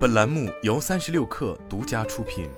本栏目由三十六氪独家出品。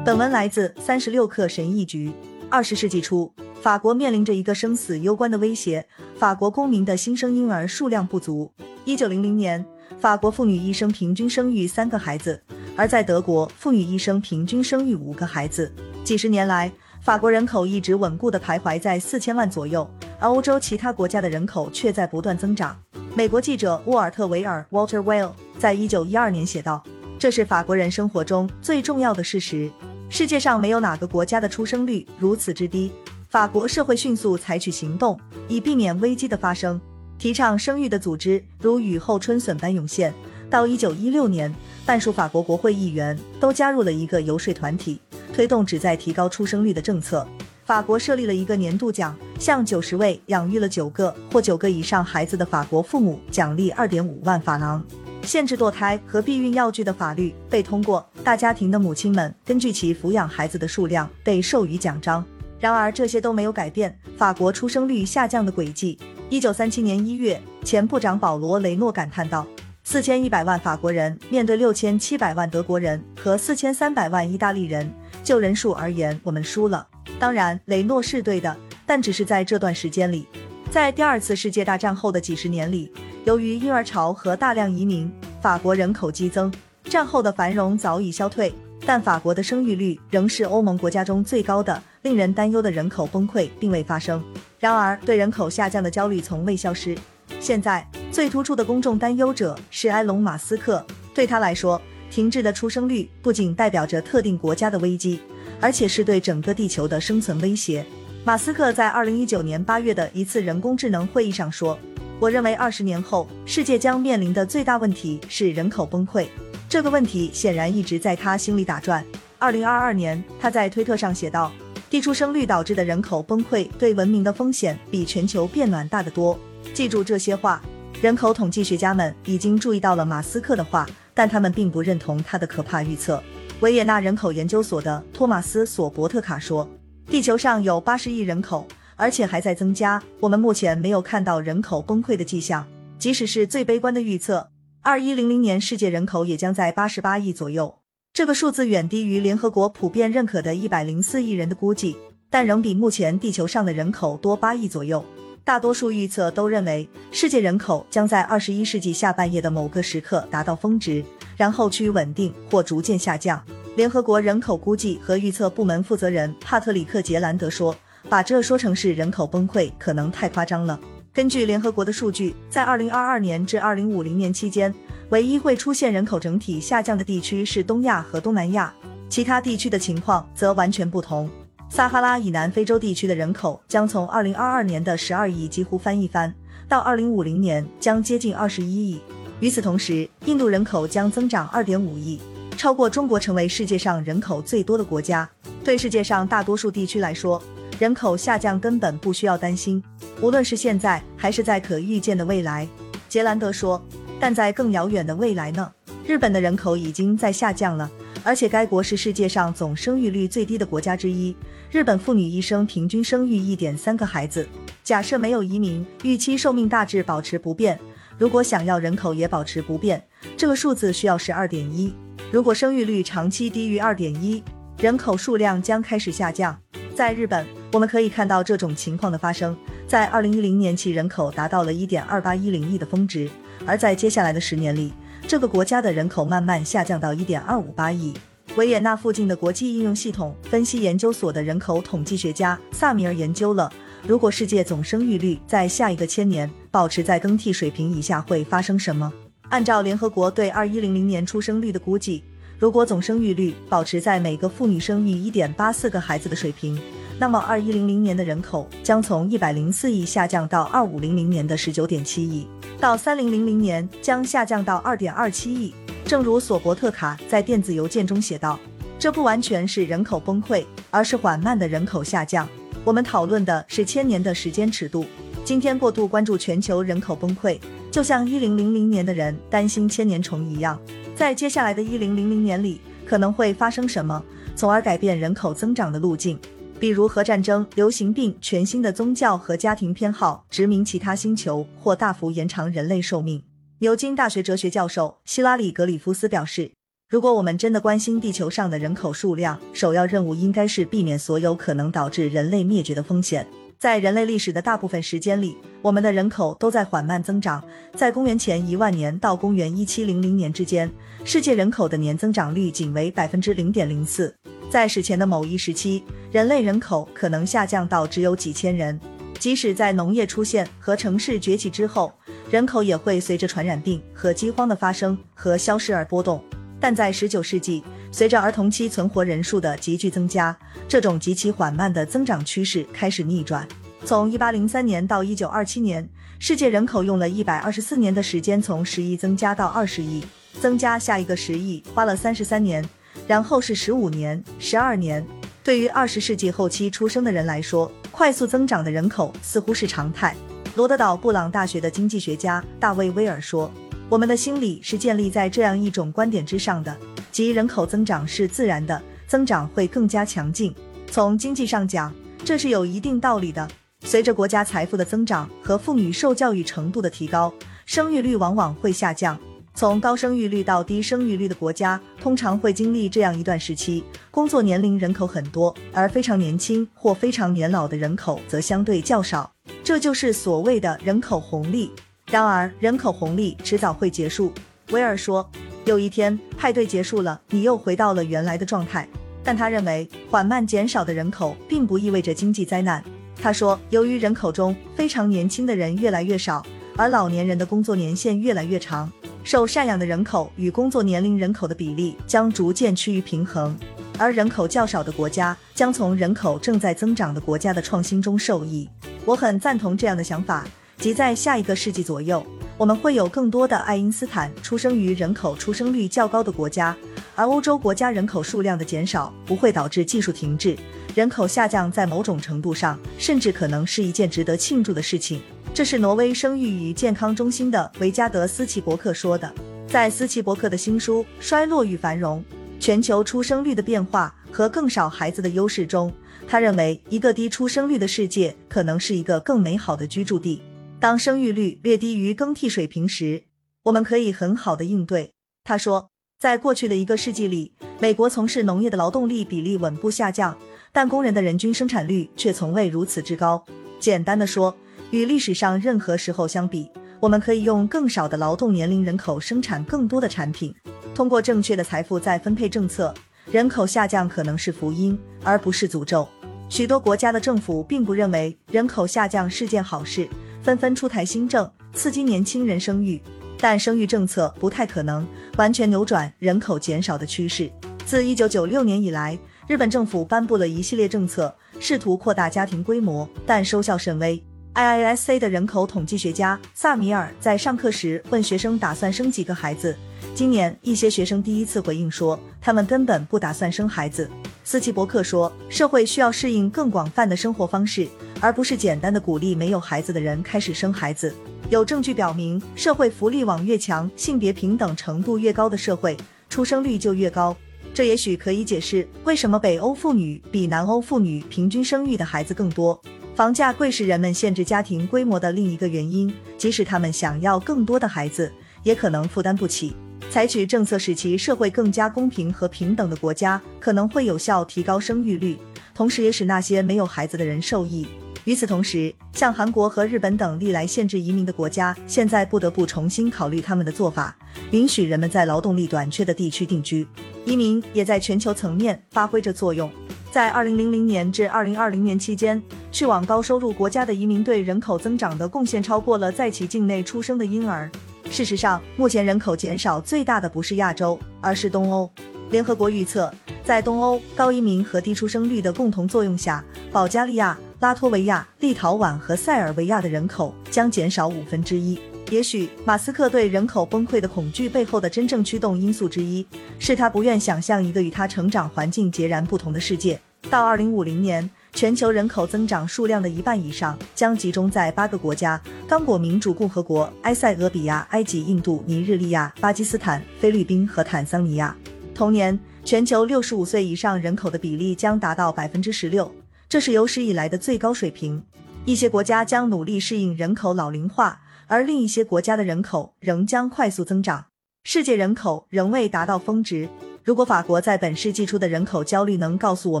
本文来自三十六氪神译局。二十世纪初，法国面临着一个生死攸关的威胁：法国公民的新生婴儿数量不足。一九零零年，法国妇女一生平均生育三个孩子，而在德国，妇女一生平均生育五个孩子。几十年来，法国人口一直稳固的徘徊在四千万左右，而欧洲其他国家的人口却在不断增长。美国记者沃尔特·维尔 （Walter Well） 在一九一二年写道：“这是法国人生活中最重要的事实。世界上没有哪个国家的出生率如此之低。法国社会迅速采取行动，以避免危机的发生。提倡生育的组织如雨后春笋般涌现。到一九一六年，半数法国国会议员都加入了一个游说团体。”推动旨在提高出生率的政策。法国设立了一个年度奖，向九十位养育了九个或九个以上孩子的法国父母奖励二点五万法郎。限制堕胎和避孕药具的法律被通过，大家庭的母亲们根据其抚养孩子的数量被授予奖章。然而，这些都没有改变法国出生率下降的轨迹。一九三七年一月，前部长保罗·雷诺感叹道。四千一百万法国人面对六千七百万德国人和四千三百万意大利人，就人数而言，我们输了。当然，雷诺是对的，但只是在这段时间里。在第二次世界大战后的几十年里，由于婴儿潮和大量移民，法国人口激增。战后的繁荣早已消退，但法国的生育率仍是欧盟国家中最高的。令人担忧的人口崩溃并未发生。然而，对人口下降的焦虑从未消失。现在最突出的公众担忧者是埃隆·马斯克。对他来说，停滞的出生率不仅代表着特定国家的危机，而且是对整个地球的生存威胁。马斯克在二零一九年八月的一次人工智能会议上说：“我认为二十年后世界将面临的最大问题是人口崩溃。”这个问题显然一直在他心里打转。二零二二年，他在推特上写道：“低出生率导致的人口崩溃对文明的风险比全球变暖大得多。”记住这些话，人口统计学家们已经注意到了马斯克的话，但他们并不认同他的可怕预测。维也纳人口研究所的托马斯·索伯特卡说：“地球上有八十亿人口，而且还在增加。我们目前没有看到人口崩溃的迹象。即使是最悲观的预测，二一零零年世界人口也将在八十八亿左右。这个数字远低于联合国普遍认可的一百零四亿人的估计，但仍比目前地球上的人口多八亿左右。”大多数预测都认为，世界人口将在二十一世纪下半叶的某个时刻达到峰值，然后趋于稳定或逐渐下降。联合国人口估计和预测部门负责人帕特里克·杰兰德说：“把这说成是人口崩溃，可能太夸张了。”根据联合国的数据，在二零二二年至二零五零年期间，唯一会出现人口整体下降的地区是东亚和东南亚，其他地区的情况则完全不同。撒哈拉以南非洲地区的人口将从2022年的12亿几乎翻一番，到2050年将接近21亿。与此同时，印度人口将增长2.5亿，超过中国成为世界上人口最多的国家。对世界上大多数地区来说，人口下降根本不需要担心，无论是现在还是在可预见的未来。杰兰德说：“但在更遥远的未来呢？日本的人口已经在下降了。”而且该国是世界上总生育率最低的国家之一。日本妇女一生平均生育一点三个孩子。假设没有移民，预期寿命大致保持不变。如果想要人口也保持不变，这个数字需要是二点一。如果生育率长期低于二点一，人口数量将开始下降。在日本，我们可以看到这种情况的发生。在二零一零年，其人口达到了一点二八一零亿的峰值，而在接下来的十年里。这个国家的人口慢慢下降到一点二五八亿。维也纳附近的国际应用系统分析研究所的人口统计学家萨米尔研究了，如果世界总生育率在下一个千年保持在更替水平以下，会发生什么？按照联合国对二一零零年出生率的估计，如果总生育率保持在每个妇女生育一点八四个孩子的水平，那么二一零零年的人口将从一百零四亿下降到二五零零年的十九点七亿。到三零零零年将下降到二点二七亿。正如索伯特卡在电子邮件中写道：“这不完全是人口崩溃，而是缓慢的人口下降。我们讨论的是千年的时间尺度。今天过度关注全球人口崩溃，就像一零零零年的人担心千年虫一样。在接下来的一零零零年里，可能会发生什么，从而改变人口增长的路径。”比如核战争、流行病、全新的宗教和家庭偏好、殖民其他星球或大幅延长人类寿命。牛津大学哲学教授希拉里·格里夫斯表示，如果我们真的关心地球上的人口数量，首要任务应该是避免所有可能导致人类灭绝的风险。在人类历史的大部分时间里，我们的人口都在缓慢增长。在公元前一万年到公元一七零零年之间，世界人口的年增长率仅为百分之零点零四。在史前的某一时期，人类人口可能下降到只有几千人。即使在农业出现和城市崛起之后，人口也会随着传染病和饥荒的发生和消失而波动。但在十九世纪，随着儿童期存活人数的急剧增加，这种极其缓慢的增长趋势开始逆转。从一八零三年到一九二七年，世界人口用了一百二十四年的时间从十亿增加到二十亿，增加下一个十亿花了三十三年，然后是十五年、十二年。对于二十世纪后期出生的人来说，快速增长的人口似乎是常态。罗德岛布朗大学的经济学家大卫威尔说：“我们的心理是建立在这样一种观点之上的。”即人口增长是自然的，增长会更加强劲。从经济上讲，这是有一定道理的。随着国家财富的增长和妇女受教育程度的提高，生育率往往会下降。从高生育率到低生育率的国家，通常会经历这样一段时期：工作年龄人口很多，而非常年轻或非常年老的人口则相对较少。这就是所谓的人口红利。然而，人口红利迟早会结束。威尔说。有一天，派对结束了，你又回到了原来的状态。但他认为，缓慢减少的人口并不意味着经济灾难。他说，由于人口中非常年轻的人越来越少，而老年人的工作年限越来越长，受赡养的人口与工作年龄人口的比例将逐渐趋于平衡。而人口较少的国家将从人口正在增长的国家的创新中受益。我很赞同这样的想法，即在下一个世纪左右。我们会有更多的爱因斯坦出生于人口出生率较高的国家，而欧洲国家人口数量的减少不会导致技术停滞，人口下降在某种程度上甚至可能是一件值得庆祝的事情。这是挪威生育与健康中心的维加德斯奇伯克说的。在斯奇伯克的新书《衰落与繁荣：全球出生率的变化和更少孩子的优势》中，他认为一个低出生率的世界可能是一个更美好的居住地。当生育率略低于更替水平时，我们可以很好的应对。他说，在过去的一个世纪里，美国从事农业的劳动力比例稳步下降，但工人的人均生产率却从未如此之高。简单的说，与历史上任何时候相比，我们可以用更少的劳动年龄人口生产更多的产品。通过正确的财富再分配政策，人口下降可能是福音，而不是诅咒。许多国家的政府并不认为人口下降是件好事。纷纷出台新政，刺激年轻人生育，但生育政策不太可能完全扭转人口减少的趋势。自一九九六年以来，日本政府颁布了一系列政策，试图扩大家庭规模，但收效甚微。IISA 的人口统计学家萨米尔在上课时问学生打算生几个孩子。今年，一些学生第一次回应说，他们根本不打算生孩子。斯奇伯克说，社会需要适应更广泛的生活方式。而不是简单的鼓励没有孩子的人开始生孩子。有证据表明，社会福利网越强、性别平等程度越高的社会，出生率就越高。这也许可以解释为什么北欧妇女比南欧妇女平均生育的孩子更多。房价贵是人们限制家庭规模的另一个原因，即使他们想要更多的孩子，也可能负担不起。采取政策使其社会更加公平和平等的国家，可能会有效提高生育率，同时也使那些没有孩子的人受益。与此同时，像韩国和日本等历来限制移民的国家，现在不得不重新考虑他们的做法，允许人们在劳动力短缺的地区定居。移民也在全球层面发挥着作用。在2000年至2020年期间，去往高收入国家的移民对人口增长的贡献超过了在其境内出生的婴儿。事实上，目前人口减少最大的不是亚洲，而是东欧。联合国预测，在东欧高移民和低出生率的共同作用下，保加利亚。拉脱维亚、立陶宛和塞尔维亚的人口将减少五分之一。也许马斯克对人口崩溃的恐惧背后的真正驱动因素之一，是他不愿想象一个与他成长环境截然不同的世界。到二零五零年，全球人口增长数量的一半以上将集中在八个国家：刚果民主共和国、埃塞俄比亚、埃及、印度、尼日利亚、巴基斯坦、菲律宾和坦桑尼亚。同年，全球六十五岁以上人口的比例将达到百分之十六。这是有史以来的最高水平。一些国家将努力适应人口老龄化，而另一些国家的人口仍将快速增长。世界人口仍未达到峰值。如果法国在本世纪初的人口焦虑能告诉我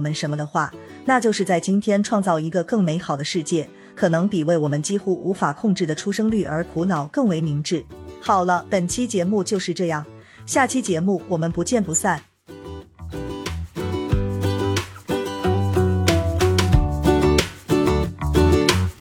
们什么的话，那就是在今天创造一个更美好的世界，可能比为我们几乎无法控制的出生率而苦恼更为明智。好了，本期节目就是这样，下期节目我们不见不散。